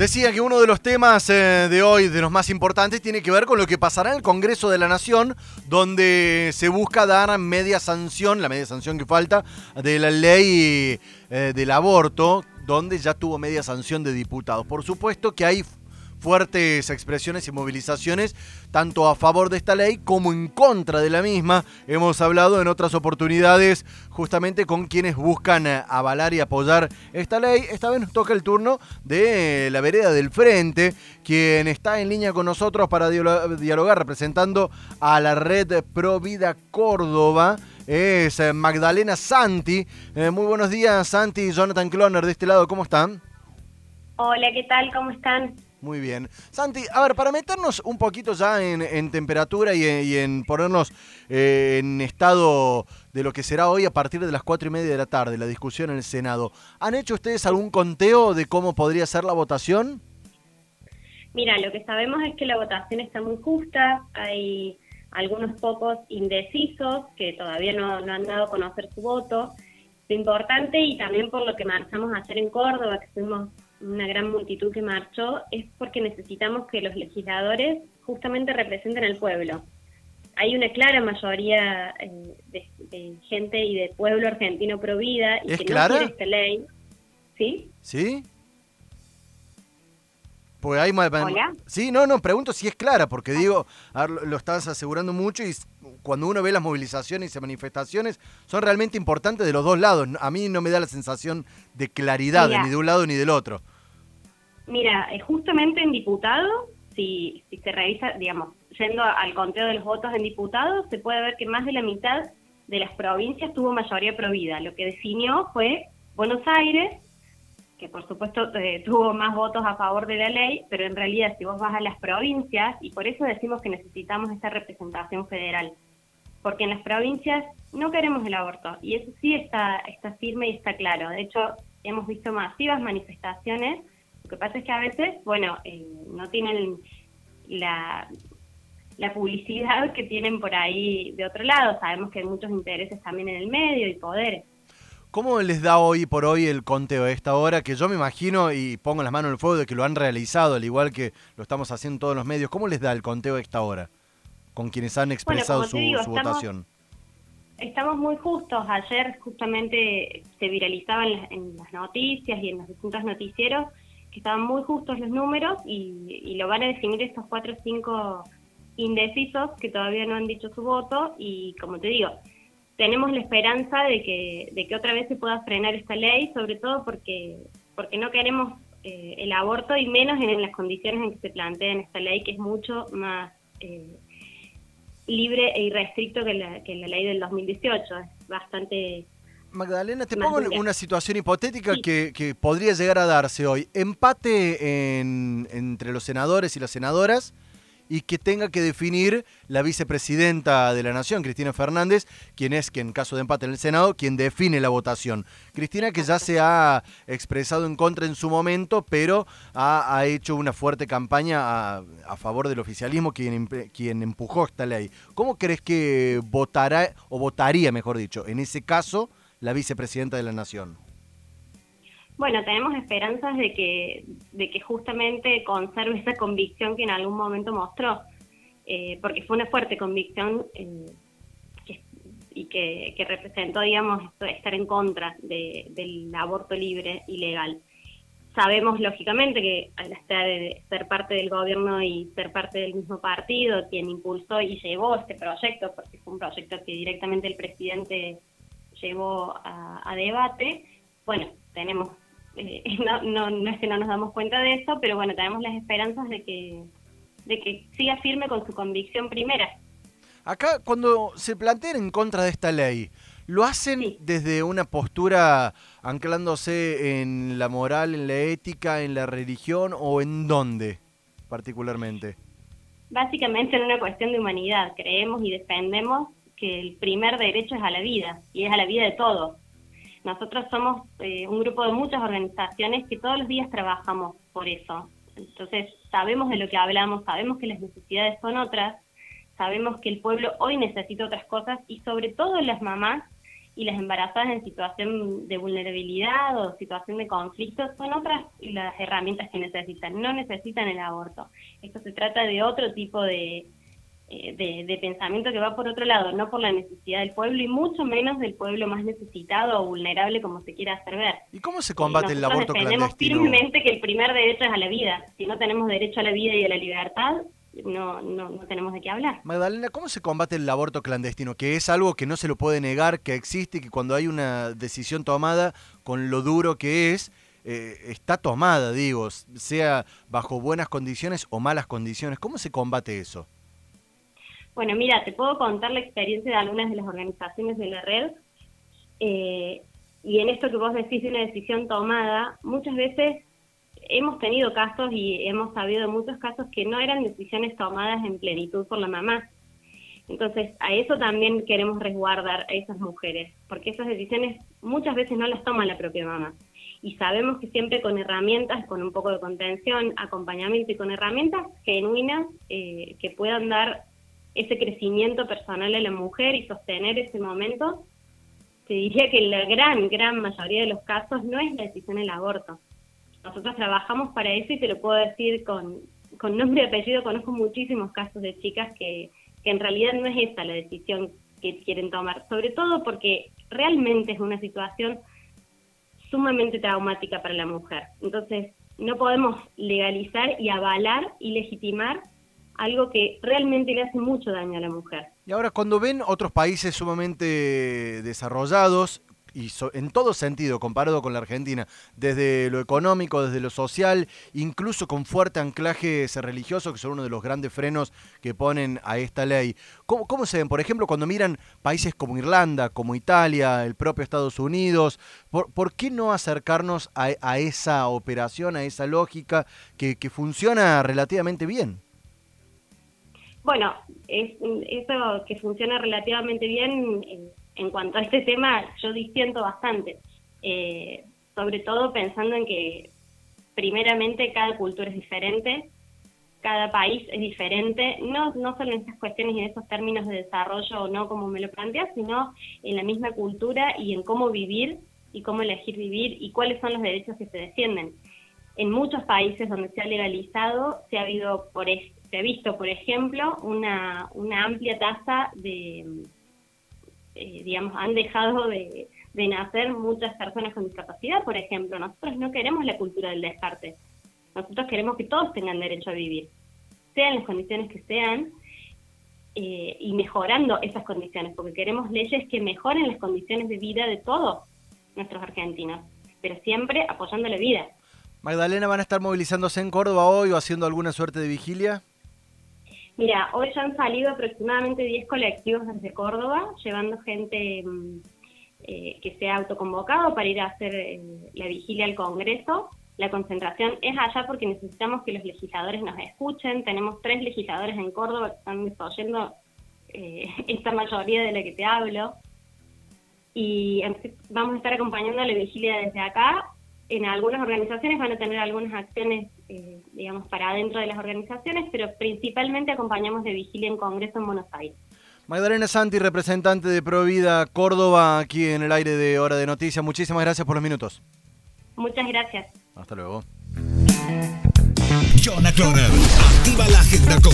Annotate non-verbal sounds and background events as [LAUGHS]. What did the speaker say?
Decía que uno de los temas eh, de hoy, de los más importantes, tiene que ver con lo que pasará en el Congreso de la Nación, donde se busca dar media sanción, la media sanción que falta, de la ley eh, del aborto, donde ya tuvo media sanción de diputados. Por supuesto que hay fuertes expresiones y movilizaciones, tanto a favor de esta ley como en contra de la misma. Hemos hablado en otras oportunidades justamente con quienes buscan avalar y apoyar esta ley. Esta vez nos toca el turno de la vereda del frente, quien está en línea con nosotros para dialogar representando a la red Pro Vida Córdoba es eh, Magdalena Santi. Eh, muy buenos días, Santi y Jonathan Cloner de este lado, ¿cómo están? Hola, ¿qué tal? ¿Cómo están? Muy bien. Santi, a ver, para meternos un poquito ya en, temperatura y, en ponernos eh, en estado de lo que será hoy a partir de las cuatro y media de la tarde, la discusión en el Senado, ¿han hecho ustedes algún conteo de cómo podría ser la votación? Mira, lo que sabemos es que la votación está muy justa, hay algunos pocos indecisos que todavía no, no han dado a conocer su voto. Lo importante, y también por lo que marchamos ayer en Córdoba, que fuimos una gran multitud que marchó, es porque necesitamos que los legisladores justamente representen al pueblo. Hay una clara mayoría eh, de, gente y de pueblo argentino pro vida y que no quiere esta ley. ¿Sí? ¿Sí? Pues hay Sí, no, no, pregunto si es clara, porque digo, lo estás asegurando mucho y cuando uno ve las movilizaciones y manifestaciones, son realmente importantes de los dos lados. A mí no me da la sensación de claridad ni de un lado ni del otro. Mira, eh, justamente en diputados, si, si se revisa, digamos, yendo al conteo de los votos en diputados, se puede ver que más de la mitad de las provincias tuvo mayoría provida. Lo que definió fue Buenos Aires, que por supuesto eh, tuvo más votos a favor de la ley, pero en realidad si vos vas a las provincias, y por eso decimos que necesitamos esta representación federal, porque en las provincias no queremos el aborto, y eso sí está, está firme y está claro. De hecho, hemos visto masivas manifestaciones, lo que pasa es que a veces, bueno, eh, no tienen la, la publicidad que tienen por ahí de otro lado, sabemos que hay muchos intereses también en el medio y poderes. ¿Cómo les da hoy por hoy el conteo a esta hora? Que yo me imagino y pongo las manos en el fuego de que lo han realizado, al igual que lo estamos haciendo todos los medios. ¿Cómo les da el conteo a esta hora? Con quienes han expresado su, votación. Estamos muy justos. Ayer justamente se viralizaban en las, noticias y en los distintos noticieros que estaban muy justos los números y, y lo van a definir estos cuatro o cinco indecisos que todavía no han dicho su voto y como te digo, tenemos la esperanza de que, de que otra vez se pueda frenar esta ley, sobre todo porque, porque no queremos eh, el aborto y menos en, las condiciones en que se plantea en esta ley, que es mucho más eh, libre e irrestricto que la, que la ley del 2018. Es bastante... Magdalena, te pongo una situación hipotética que, que, podría llegar a darse hoy. Empate en, entre los senadores y las senadoras y que tenga que definir la vicepresidenta de la Nación, Cristina Fernández, quien es, que en caso de empate en el Senado, quien define la votación. Cristina que ya se ha expresado en contra en su momento, pero ha, hecho una fuerte campaña a, favor del oficialismo, quien, quien empujó esta ley. ¿Cómo crees que votará, o votaría, mejor dicho, en ese caso, la vicepresidenta de la Nación? Bueno, tenemos esperanzas de que, de que justamente conserve esa convicción que en algún momento mostró, eh, porque fue una fuerte convicción eh, y que, representó, digamos, estar en contra del aborto libre y legal. Sabemos, lógicamente, que al estar, ser parte del gobierno y ser parte del mismo partido, quien impulsó y llevó este proyecto, porque fue un proyecto que directamente el presidente llevó a, a debate, bueno, tenemos eh, [LAUGHS] no, no, es que no nos damos cuenta de eso, pero bueno, tenemos las esperanzas de que, de que siga firme con su convicción primera. Acá, cuando se plantean en contra de esta ley, ¿lo hacen desde una postura anclándose en la moral, en la ética, en la religión o en dónde particularmente? Básicamente en una cuestión de humanidad. Creemos y defendemos que el primer derecho es a la vida y es a la vida de todos. Nosotros somos eh, un grupo de muchas organizaciones que todos los días trabajamos por eso. Entonces, sabemos de lo que hablamos, sabemos que las necesidades son otras, sabemos que el pueblo hoy necesita otras cosas y sobre todo las mamás y las embarazadas en situación de vulnerabilidad o situación de conflicto son otras las herramientas que necesitan, no necesitan el aborto. Esto se trata de otro tipo de, eh, de, pensamiento que va por otro lado, no por la necesidad del pueblo y mucho menos del pueblo más necesitado o vulnerable como se quiera hacer ver. ¿Y cómo se combate el aborto clandestino? firmemente que el primer derecho es a la vida. Si no tenemos derecho a la vida y a la libertad, no, no, no, tenemos de qué hablar. Magdalena, ¿cómo se combate el aborto clandestino? Que es algo que no se lo puede negar, que existe y que cuando hay una decisión tomada, con lo duro que es, eh, está tomada, digo, sea bajo buenas condiciones o malas condiciones. ¿Cómo se combate eso? Bueno, mira, te puedo contar la experiencia de algunas de las organizaciones de la red. Eh, y en esto que vos decís de una decisión tomada, muchas veces hemos tenido casos y hemos sabido muchos casos que no eran decisiones tomadas en plenitud por la mamá. Entonces, a eso también queremos resguardar a esas mujeres, porque esas decisiones muchas veces no las toma la propia mamá. Y sabemos que siempre con herramientas, con un poco de contención, acompañamiento y con herramientas genuinas eh, que puedan dar ese crecimiento personal a la mujer y sostener ese momento, te diría que la gran, gran mayoría de los casos no es la decisión del aborto nosotros trabajamos para eso y te lo puedo decir con, con nombre y apellido, conozco muchísimos casos de chicas que, que en realidad no es esa la decisión que quieren tomar, sobre todo porque realmente es una situación sumamente traumática para la mujer. Entonces, no podemos legalizar y avalar y legitimar algo que realmente le hace mucho daño a la mujer. Y ahora, cuando ven otros países sumamente desarrollados y en todo sentido, comparado con la Argentina, desde lo económico, desde lo social, incluso con fuerte anclaje religioso, que son uno de los grandes frenos que ponen a esta ley. ¿Cómo, cómo se ven, por ejemplo, cuando miran países como Irlanda, como Italia, el propio Estados Unidos? ¿Por, qué no acercarnos a, esa operación, a esa lógica que funciona relativamente bien? Bueno, es, eso que funciona relativamente bien eh, en cuanto a este tema, yo disiento bastante, eh, sobre todo pensando en que primeramente cada cultura es diferente, cada país es diferente, no, no solo en estas cuestiones y en estos términos de desarrollo o no como me lo planteas, sino en la misma cultura y en cómo vivir y cómo elegir vivir y cuáles son los derechos que se defienden. En muchos países donde se ha legalizado se ha, habido por, se ha visto, por ejemplo, una, una amplia tasa de eh, digamos, han dejado de, nacer muchas personas con discapacidad, por ejemplo. Nosotros no queremos la cultura del descarte. Nosotros queremos que todos tengan derecho a vivir, sean las condiciones que sean, eh, y mejorando esas condiciones, porque queremos leyes que mejoren las condiciones de vida de todos nuestros argentinos, pero siempre apoyando la vida. Magdalena, ¿van a estar movilizándose en Córdoba hoy o haciendo alguna suerte de vigilia? Mira, hoy ya han salido aproximadamente 10 colectivos desde Córdoba, llevando gente mm, eh, que se ha autoconvocado para ir a hacer eh, la vigilia al Congreso. La concentración es allá porque necesitamos que los legisladores nos escuchen. Tenemos tres legisladores en Córdoba que están oyendo eh, [LAUGHS] esta mayoría de la que te hablo. Y vamos a estar acompañando la vigilia desde acá en algunas organizaciones van a tener algunas acciones, eh, digamos, para adentro de las organizaciones, pero principalmente acompañamos de vigilia en Congreso en Buenos Aires. Magdalena Santi, representante de Provida Córdoba, aquí en el aire de Hora de Noticias. Muchísimas gracias por los minutos. Muchas gracias. Hasta luego. activa la agenda con